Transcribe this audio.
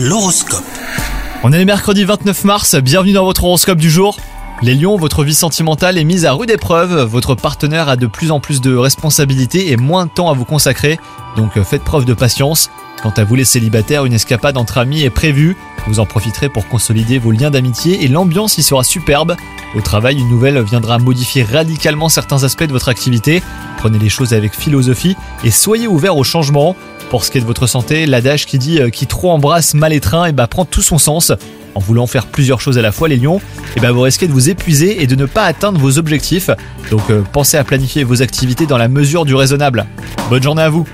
L'horoscope. On est le mercredi 29 mars, bienvenue dans votre horoscope du jour. Les lions, votre vie sentimentale est mise à rude épreuve, votre partenaire a de plus en plus de responsabilités et moins de temps à vous consacrer, donc faites preuve de patience. Quant à vous les célibataires, une escapade entre amis est prévue, vous en profiterez pour consolider vos liens d'amitié et l'ambiance y sera superbe. Au travail, une nouvelle viendra modifier radicalement certains aspects de votre activité. Prenez les choses avec philosophie et soyez ouverts au changement. Pour ce qui est de votre santé, l'adage qui dit euh, qui trop embrasse mal étreint et bah, prend tout son sens. En voulant faire plusieurs choses à la fois, les lions, et bah, vous risquez de vous épuiser et de ne pas atteindre vos objectifs. Donc euh, pensez à planifier vos activités dans la mesure du raisonnable. Bonne journée à vous